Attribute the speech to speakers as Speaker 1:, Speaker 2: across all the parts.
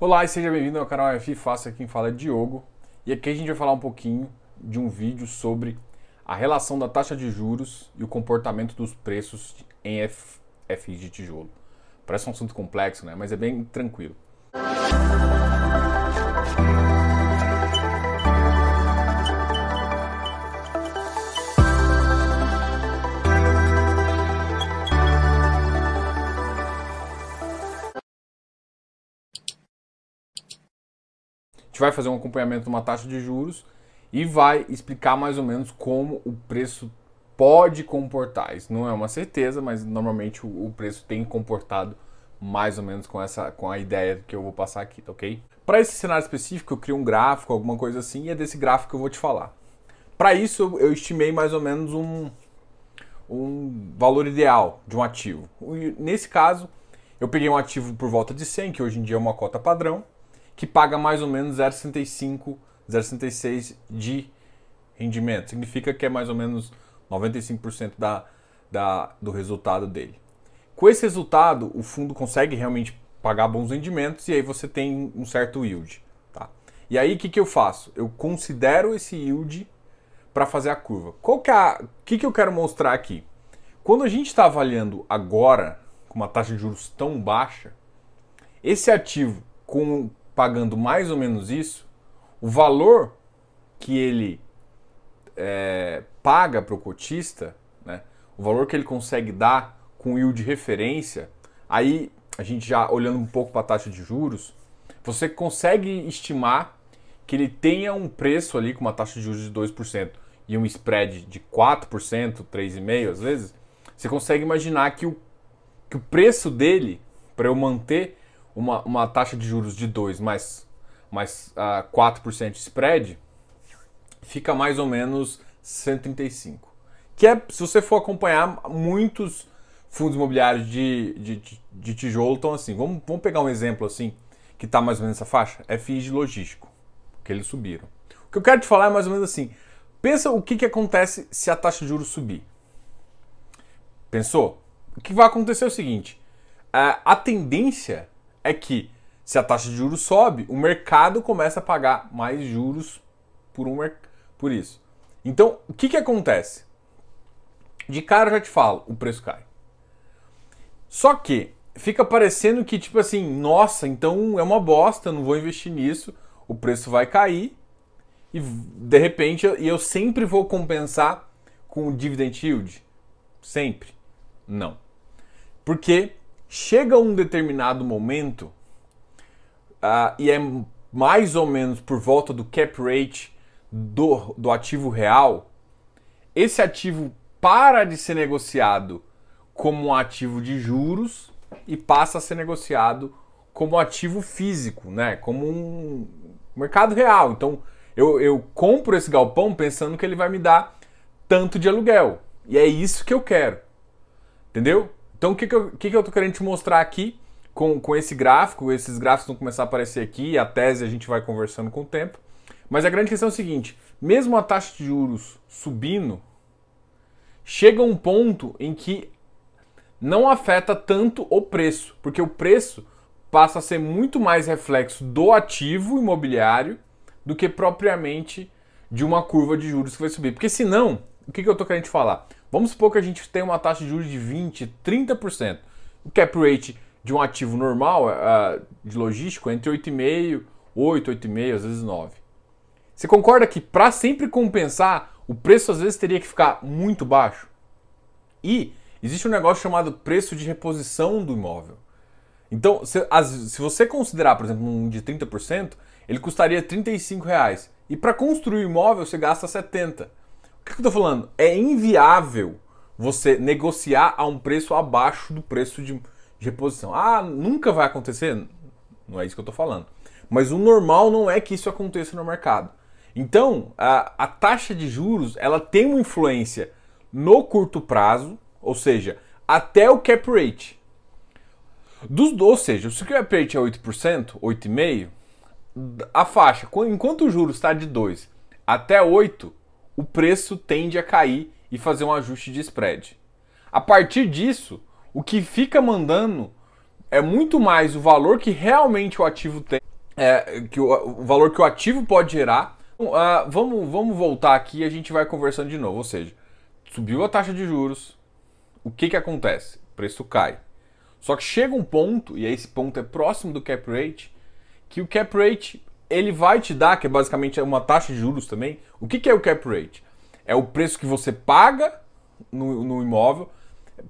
Speaker 1: Olá e seja bem-vindo ao canal F Faça quem fala é Diogo e aqui a gente vai falar um pouquinho de um vídeo sobre a relação da taxa de juros e o comportamento dos preços em F, FI de tijolo. Parece um assunto complexo, né? Mas é bem tranquilo. Gente vai fazer um acompanhamento de uma taxa de juros e vai explicar mais ou menos como o preço pode comportar. Isso não é uma certeza, mas normalmente o preço tem comportado mais ou menos com essa com a ideia que eu vou passar aqui, tá ok? Para esse cenário específico, eu crio um gráfico, alguma coisa assim, e é desse gráfico que eu vou te falar. Para isso, eu estimei mais ou menos um, um valor ideal de um ativo. Nesse caso, eu peguei um ativo por volta de 100, que hoje em dia é uma cota padrão, que paga mais ou menos 0,65, 0,66 de rendimento. Significa que é mais ou menos 95% da, da, do resultado dele. Com esse resultado, o fundo consegue realmente pagar bons rendimentos e aí você tem um certo yield. Tá? E aí o que, que eu faço? Eu considero esse yield para fazer a curva. Qual que é o que, que eu quero mostrar aqui? Quando a gente está avaliando agora, com uma taxa de juros tão baixa, esse ativo com pagando mais ou menos isso, o valor que ele é, paga para o cotista, né, o valor que ele consegue dar com yield de referência, aí a gente já olhando um pouco para a taxa de juros, você consegue estimar que ele tenha um preço ali com uma taxa de juros de 2% e um spread de 4%, 3,5% às vezes, você consegue imaginar que o, que o preço dele, para eu manter uma, uma taxa de juros de 2 mais, mais uh, ah, 4% de spread, fica mais ou menos 135. Que é, se você for acompanhar, muitos fundos imobiliários de, de, de tijolo estão assim. Vamos, vamos pegar um exemplo assim, que está mais ou menos nessa faixa? FIs de logístico, que eles subiram. O que eu quero te falar é mais ou menos assim. Pensa o que, que acontece se a taxa de juros subir. Pensou? O que vai acontecer é o seguinte: a, a tendência é que se a taxa de juros sobe, o mercado começa a pagar mais juros por, um, por isso. Então, o que, que acontece? De cara eu já te falo, o preço cai. Só que fica parecendo que, tipo assim, nossa, então é uma bosta, não vou investir nisso, o preço vai cair e de repente eu, eu sempre vou compensar com o dividend yield? Sempre? Não. Porque chega um determinado momento, uh, e é mais ou menos por volta do cap rate do, do ativo real, esse ativo para de ser negociado como um ativo de juros e passa a ser negociado como ativo físico, né? Como um mercado real. Então eu, eu compro esse galpão pensando que ele vai me dar tanto de aluguel. E é isso que eu quero. Entendeu? Então, o que, que, eu, que, que eu tô querendo te mostrar aqui com, com esse gráfico? Esses gráficos vão começar a aparecer aqui, a tese a gente vai conversando com o tempo. Mas a grande questão é o seguinte: mesmo a taxa de juros subindo, chega um ponto em que não afeta tanto o preço, porque o preço passa a ser muito mais reflexo do ativo imobiliário do que propriamente de uma curva de juros que vai subir. Porque senão, o que, que eu estou querendo te falar? Vamos supor que a gente tem uma taxa de juros de 20%, 30%. O cap rate de um ativo normal, uh, de logístico, é entre 8,5%, 8, 8,5%, às vezes 9%. Você concorda que para sempre compensar, o preço às vezes teria que ficar muito baixo? E existe um negócio chamado preço de reposição do imóvel. Então, se, as, se você considerar, por exemplo, um de 30%, ele custaria 35 reais. E para construir o imóvel você gasta 70. O que eu estou falando? É inviável você negociar a um preço abaixo do preço de, reposição. Ah, nunca vai acontecer? Não é isso que eu estou falando. Mas o normal não é que isso aconteça no mercado. Então, a, a taxa de juros ela tem uma influência no curto prazo, ou seja, até o cap rate. Dos, ou seja, se o cap rate é 8%, 8,5%, a faixa, enquanto o juros está de 2 até 8, o preço tende a cair e fazer um ajuste de spread. A partir disso, o que fica mandando é muito mais o valor que realmente o ativo tem, é, que o, o, valor que o ativo pode gerar. Uh, vamos, vamos voltar aqui e a gente vai conversando de novo. Ou seja, subiu a taxa de juros, o que, que acontece? O preço cai. Só que chega um ponto, e esse ponto é próximo do cap rate, que o cap rate ele vai te dar, que é basicamente uma taxa de juros também. O que, que é o cap rate? É o preço que você paga no, no imóvel.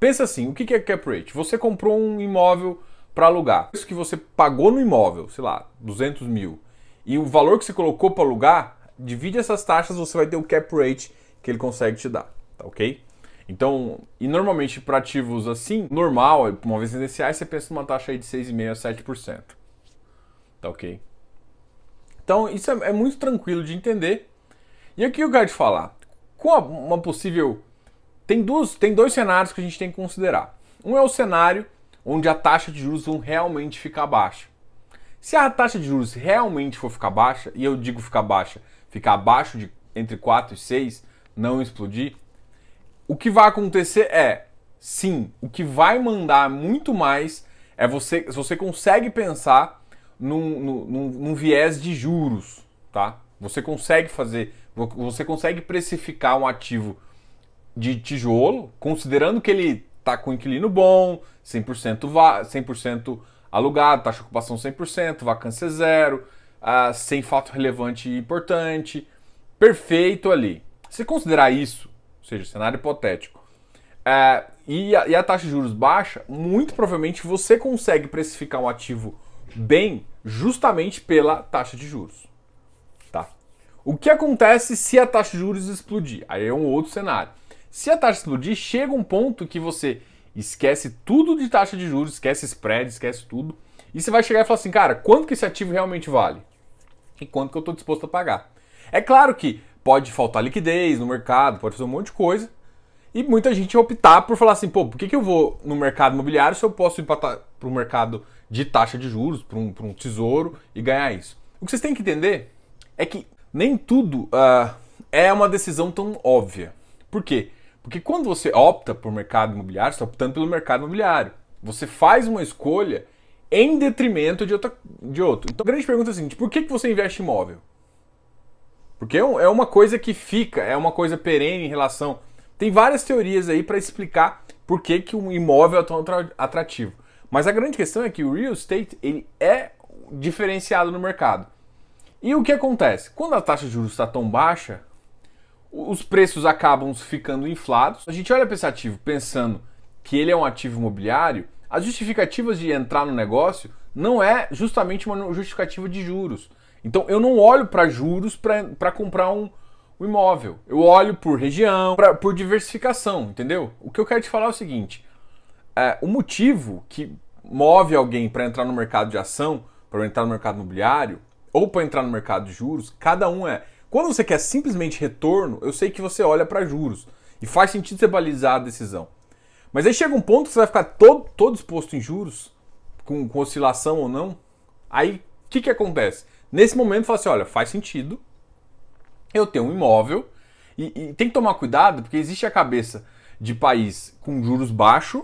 Speaker 1: Pensa assim, o que, que é cap rate? Você comprou um imóvel para alugar. O preço que você pagou no imóvel, sei lá, 200 mil, e o valor que você colocou para alugar, divide essas taxas, você vai ter o cap rate que ele consegue te dar, tá ok? Então, e normalmente para ativos assim, normal, uma vez residenciais, você pensa numa taxa aí de 6,5% a 7%. Tá ok? Então, isso é, é, muito tranquilo de entender. E aqui eu quero te falar, com uma possível... Tem, duas, tem dois cenários que a gente tem que considerar. Um é o cenário onde a taxa de juros vão realmente ficar baixa. Se a taxa de juros realmente for ficar baixa, e eu digo ficar baixa, ficar abaixo de entre 4 e 6, não explodir, o que vai acontecer é, sim, o que vai mandar muito mais é você, se você consegue pensar num, num, num viés de juros, tá? Você consegue fazer, você consegue precificar um ativo de tijolo, considerando que ele está com inquilino bom, 100%, va 100% alugado, taxa de ocupação 100%, vacância zero, uh, sem fato relevante e importante, perfeito ali. Se considerar isso ou seja, cenário hipotético, é, e, a, e a taxa de juros baixa, muito provavelmente você consegue precificar um ativo bem justamente pela taxa de juros. Tá? O que acontece se a taxa de juros explodir? Aí é um outro cenário. Se a taxa explodir, chega um ponto que você esquece tudo de taxa de juros, esquece spread, esquece tudo, e você vai chegar e falar assim, cara, quanto que esse ativo realmente vale? E quanto que eu estou disposto a pagar? É claro que pode faltar liquidez no mercado, pode fazer um monte de coisa. E muita gente optar por falar assim, pô, por que, que eu vou no mercado imobiliário se eu posso ir para o mercado de taxa de juros, para um, um tesouro e ganhar isso? O que vocês têm que entender é que nem tudo uh, é uma decisão tão óbvia. Por quê? Porque quando você opta por mercado imobiliário, você está optando pelo mercado imobiliário. Você faz uma escolha em detrimento de, outra, de outro. Então a grande pergunta é a seguinte: por que, que você investe em imóvel? Porque é, é uma coisa que fica, é uma coisa perene em relação. Tem várias teorias aí para explicar por que, que um imóvel é tão atrativo. Mas a grande questão é que o real estate ele é diferenciado no mercado. E o que acontece? Quando a taxa de juros está tão baixa, os preços acabam ficando inflados. A gente olha para esse ativo pensando que ele é um ativo imobiliário, as justificativas de entrar no negócio não é justamente uma justificativa de juros. Então eu não olho para juros para comprar um, um, imóvel. Eu olho por região, pra, por diversificação, entendeu? O que eu quero te falar é o seguinte: é, o motivo que move alguém para entrar no mercado de ação, para entrar no mercado imobiliário ou para entrar no mercado de juros, cada um é. Quando você quer simplesmente retorno, eu sei que você olha para juros e faz sentido você balizar a decisão. Mas aí chega um ponto que você vai ficar todo, todo exposto em juros, com, com oscilação ou não. Aí o que, que acontece? Nesse momento, fala assim: olha, faz sentido eu ter um imóvel e, e tem que tomar cuidado porque existe a cabeça de país com juros baixos,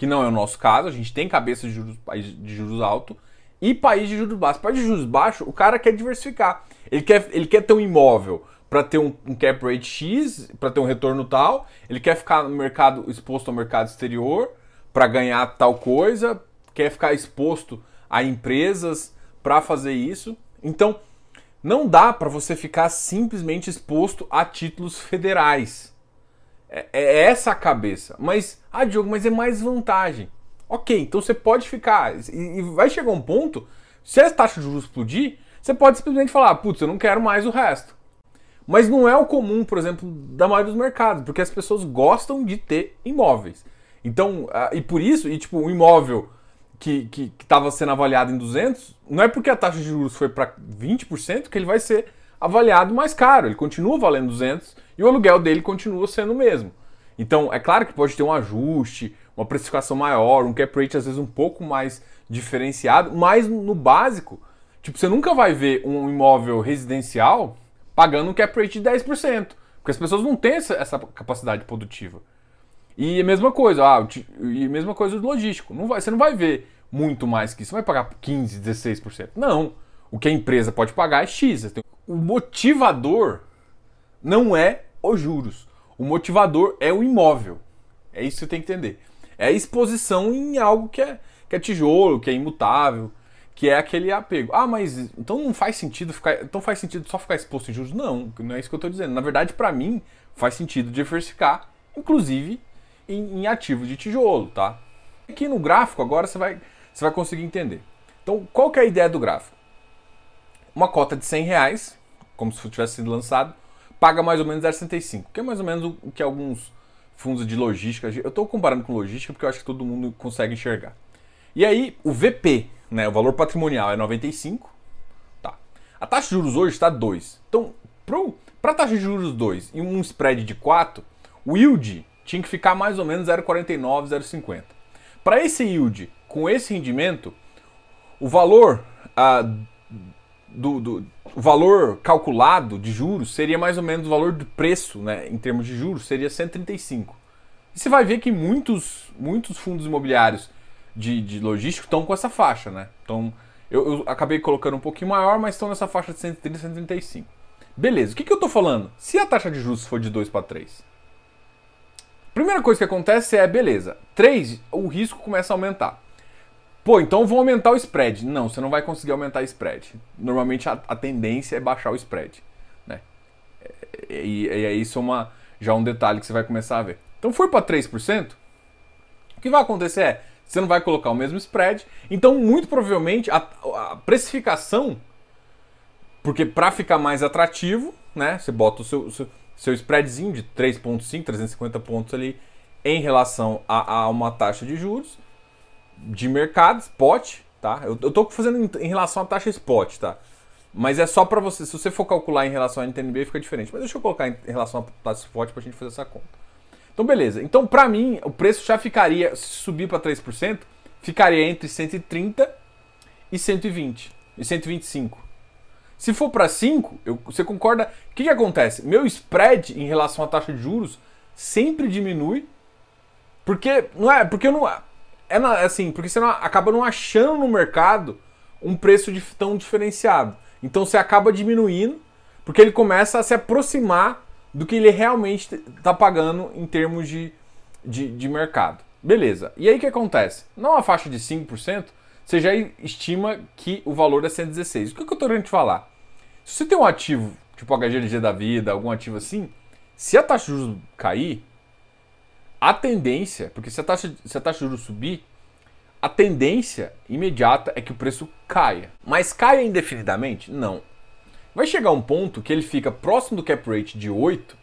Speaker 1: que não é o nosso caso, a gente tem cabeça de juros, de juros alto, e país de juros baixos. País de juros baixos, o cara quer diversificar. Ele quer, ele quer ter um imóvel para ter um, um, cap rate X, para ter um retorno tal, ele quer ficar no mercado exposto ao mercado exterior para ganhar tal coisa, quer ficar exposto a empresas para fazer isso. Então, não dá para você ficar simplesmente exposto a títulos federais. É, é, essa a cabeça. Mas, ah, Diogo, mas é mais vantagem. Ok, então você pode ficar. E, e vai chegar um ponto, se a taxa de juros explodir, você pode simplesmente falar, putz, eu não quero mais o resto. Mas não é o comum, por exemplo, da maioria dos mercados, porque as pessoas gostam de ter imóveis. Então, uh, e por isso, e tipo, o imóvel que estava sendo avaliado em 200, não é porque a taxa de juros foi para 20% que ele vai ser avaliado mais caro. Ele continua valendo 200 e o aluguel dele continua sendo o mesmo. Então, é claro que pode ter um ajuste, uma precificação maior, um cap rate às vezes um pouco mais diferenciado, mas no básico, tipo, você nunca vai ver um imóvel residencial pagando um cap rate de 10%, porque as pessoas não têm essa, essa capacidade produtiva. E a mesma coisa, ah, e a mesma coisa do logístico. Não vai, você não vai ver muito mais que isso. Você vai pagar 15, 16%. Não. O que a empresa pode pagar é X. O motivador não é os juros. O motivador é o imóvel. É isso que você tem que entender. É a exposição em algo que é, que é tijolo, que é imutável, que é aquele apego. Ah, mas então não faz sentido ficar. Então faz sentido só ficar exposto em juros? Não, não é isso que eu estou dizendo. Na verdade, para mim, faz sentido diversificar, inclusive em, em ativos de tijolo, tá? Aqui no gráfico agora você vai, você vai conseguir entender. Então, qual que é a ideia do gráfico? Uma cota de 100 reais, como se tivesse sido lançado, paga mais ou menos 0,65, que é mais ou menos o que alguns fundos de logística. Eu estou comparando com logística porque eu acho que todo mundo consegue enxergar. E aí, o VP, né, o valor patrimonial é 95. Tá. A taxa de juros hoje está 2. Então, para a taxa de juros 2 e um spread de 4, o yield tinha que ficar mais ou menos 0,49, 0,50. Para esse yield, com esse rendimento, o valor ah, do, do valor calculado de juros seria mais ou menos o valor do preço, né, em termos de juros, seria 135. E você vai ver que muitos, muitos fundos imobiliários de, de logístico estão com essa faixa, né? Então, eu, eu, acabei colocando um pouquinho maior, mas estão nessa faixa de 130 e 135. Beleza, o que, que eu estou falando? Se a taxa de juros for de 2 para 3, primeira coisa que acontece é, beleza, 3, o risco começa a aumentar. Pô, então vou aumentar o spread. Não, você não vai conseguir aumentar o spread. Normalmente a, a tendência é baixar o spread. Né? E, e, e isso é uma, já um detalhe que você vai começar a ver. Então for para 3%, o que vai acontecer é, você não vai colocar o mesmo spread. Então, muito provavelmente, a, a precificação, porque para ficar mais atrativo, né, você bota o seu, seu, seu spreadzinho de 3,5, 350 pontos ali em relação a, a uma taxa de juros de mercado, spot, tá? Eu, eu tô fazendo em, em, relação à taxa spot, tá? Mas é só para você, se você for calcular em relação à NTNB fica diferente. Mas deixa eu colocar em, em relação à taxa spot pra gente fazer essa conta. Então beleza. Então para mim o preço já ficaria, se subir para 3%, ficaria entre 130 e 120 e 125. Se for para 5, eu, você concorda? O que, que acontece? Meu spread em relação à taxa de juros sempre diminui. Porque não é, porque eu não é assim, porque você não, acaba não achando no mercado um preço de, tão diferenciado. Então você acaba diminuindo, porque ele começa a se aproximar do que ele realmente está pagando em termos de, de, de, mercado. Beleza. E aí o que acontece? Numa faixa de 5%, você já estima que o valor é 116. O que, que eu estou querendo te falar? Se você tem um ativo, tipo HGLG da vida, algum ativo assim, se a taxa de juros cair, a tendência, porque se a taxa, se a taxa de juros subir, a tendência imediata é que o preço caia. Mas caia indefinidamente? Não. Vai chegar um ponto que ele fica próximo do cap rate de 8,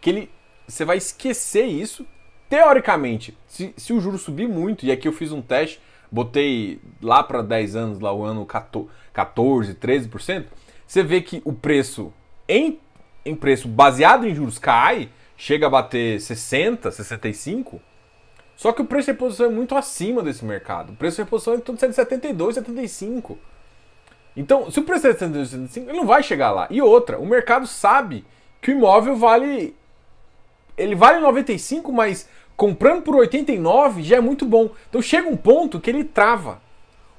Speaker 1: que ele você vai esquecer isso. Teoricamente, se, se o juro subir muito, e aqui eu fiz um teste, botei lá para 10 anos, lá o ano 14, 13%, você vê que o preço em, em preço baseado em juros cai, chega a bater 60, 65, só que o preço de reposição é muito acima desse mercado. O preço de reposição é em torno de 72, 75. Então, se o preço é 72, 75, ele não vai chegar lá. E outra, o mercado sabe que o imóvel vale. Ele vale 95, mas comprando por 89 já é muito bom. Então chega um ponto que ele trava.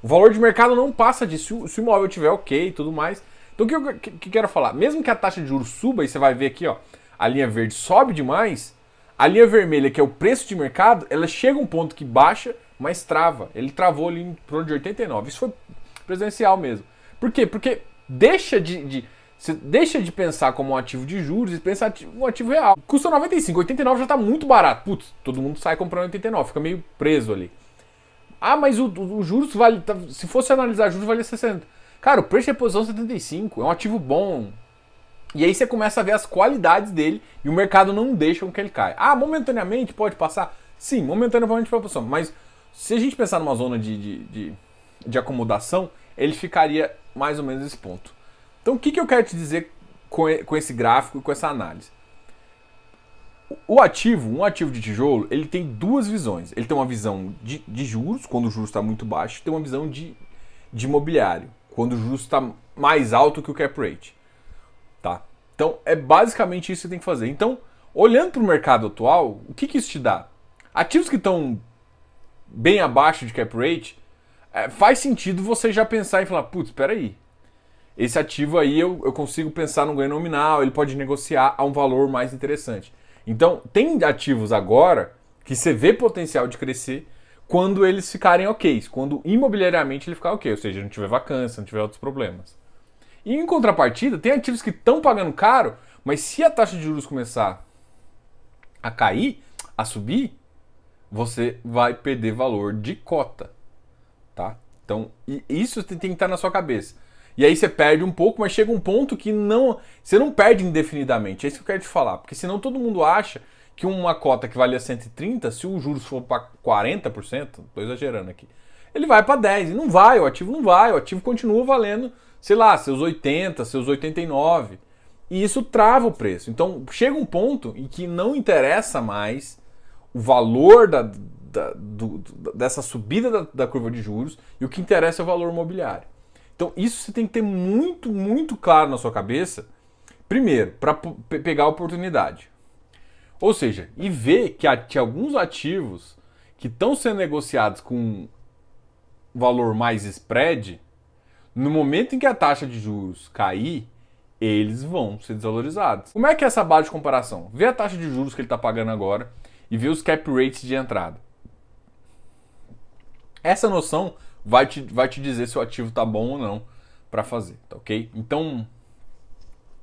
Speaker 1: O valor de mercado não passa disso. Se o imóvel tiver ok e tudo mais. Então o que eu que, que quero falar? Mesmo que a taxa de juros suba, e você vai ver aqui, ó, a linha verde sobe demais, a linha vermelha, que é o preço de mercado, ela chega a um ponto que baixa, mas trava. Ele travou ali em torno de 89. Isso foi presencial mesmo. Por quê? Porque deixa de, de você deixa de pensar como um ativo de juros e pensar um ativo real. Custa 95, 89 já está muito barato. Putz, todo mundo sai comprando 89, fica meio preso ali. Ah, mas o, o, o juros vale. Tá, se fosse analisar juros, vale 60. Cara, o preço de reposição 75 é um ativo bom, e aí você começa a ver as qualidades dele e o mercado não deixa com que ele caia. Ah, momentaneamente pode passar? Sim, momentaneamente pode passar. Mas se a gente pensar numa zona de, de, de, de acomodação, ele ficaria mais ou menos nesse ponto. Então o que, que eu quero te dizer com, com esse gráfico e com essa análise? O ativo, um ativo de tijolo, ele tem duas visões. Ele tem uma visão de, de juros, quando o juros está muito baixo, tem uma visão de, de imobiliário, quando o juros está mais alto que o cap rate. Então é basicamente isso que você tem que fazer. Então, olhando para o mercado atual, o que, que isso te dá? Ativos que estão bem abaixo de cap rate, é, faz sentido você já pensar e falar, putz, espera aí. Esse ativo aí eu, eu consigo pensar no ganho nominal, ele pode negociar a um valor mais interessante. Então, tem ativos agora que você vê potencial de crescer quando eles ficarem ok, quando imobiliariamente ele ficar ok, ou seja, não tiver vacância, não tiver outros problemas. E em contrapartida, tem ativos que estão pagando caro, mas se a taxa de juros começar a cair, a subir, você vai perder valor de cota, tá? Então, isso tem que estar na sua cabeça. E aí você perde um pouco, mas chega um ponto que não, você não perde indefinidamente. É isso que eu quero te falar, porque senão todo mundo acha que uma cota que valia 130, se o juros for para 40%, estou exagerando aqui, ele vai para 10 e não vai, o ativo não vai, o ativo continua valendo, sei lá, seus 80, seus 89. E isso trava o preço. Então chega um ponto em que não interessa mais o valor da, da, do, dessa subida da, da, curva de juros e o que interessa é o valor imobiliário. Então isso você tem que ter muito, muito claro na sua cabeça, primeiro, para pegar a oportunidade. Ou seja, e ver que, que alguns ativos que estão sendo negociados com valor mais spread, no momento em que a taxa de juros cair, eles vão ser desvalorizados. Como é que é essa base de comparação? Vê a taxa de juros que ele está pagando agora e vê os cap rates de entrada. Essa noção vai te, vai te dizer se o ativo está bom ou não para fazer, tá ok? Então,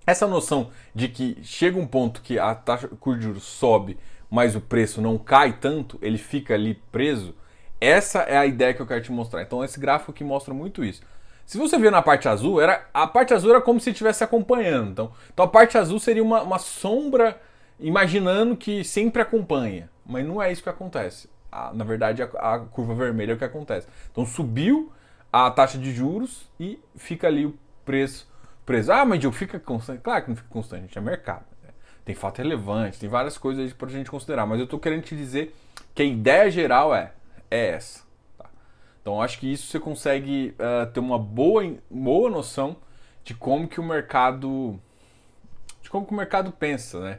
Speaker 1: essa noção de que chega um ponto que a taxa de juros sobe, mas o preço não cai tanto, ele fica ali preso, essa é a ideia que eu quero te mostrar. Então, esse gráfico aqui mostra muito isso. Se você ver na parte azul, era, a parte azul era como se estivesse acompanhando. Então, então a parte azul seria uma, uma sombra imaginando que sempre acompanha. Mas não é isso que acontece. na verdade, a, a, curva vermelha é o que acontece. Então subiu a taxa de juros e fica ali o preço preso. Ah, mas Diogo, fica constante. Claro que não fica constante, gente, é mercado. Né? Tem fato relevante, tem várias coisas aí pra gente considerar. Mas eu tô querendo te dizer que a ideia geral é, é essa. Então acho que isso você consegue uh, ter uma boa, boa noção de como que o mercado de como que o mercado pensa, né?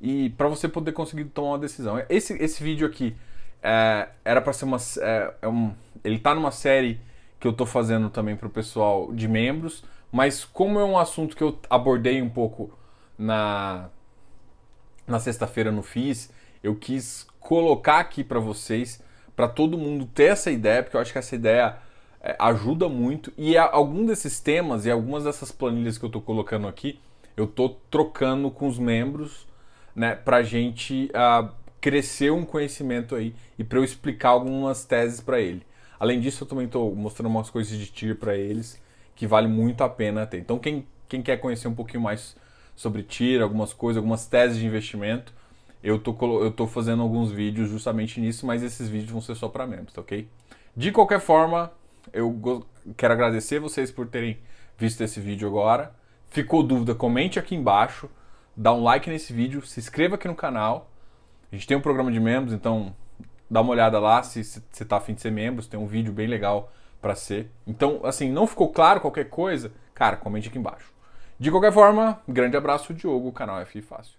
Speaker 1: E para você poder conseguir tomar uma decisão. Esse, esse vídeo aqui é, era para ser uma é, é um, ele está numa série que eu estou fazendo também para o pessoal de membros, mas como é um assunto que eu abordei um pouco na na sexta-feira no FIS, eu quis colocar aqui para vocês para todo mundo ter essa ideia, porque eu acho que essa ideia é, ajuda muito. E algum desses temas e algumas dessas planilhas que eu estou colocando aqui, eu estou trocando com os membros, né, para gente uh, crescer um conhecimento aí e para eu explicar algumas teses para ele. Além disso, eu também estou mostrando umas coisas de TIR para eles que vale muito a pena ter. Então, quem, quem quer conhecer um pouquinho mais sobre TIR, algumas coisas, algumas teses de investimento, eu tô, eu tô fazendo alguns vídeos justamente nisso, mas esses vídeos vão ser só para membros, tá ok? De qualquer forma, eu quero agradecer vocês por terem visto esse vídeo agora. Ficou dúvida, comente aqui embaixo, dá um like nesse vídeo, se inscreva aqui no canal. A gente tem um programa de membros, então dá uma olhada lá se você tá afim de ser membro, tem um vídeo bem legal para ser. Então, assim, não ficou claro qualquer coisa, cara, comente aqui embaixo. De qualquer forma, grande abraço, Diogo, canal F Fácil.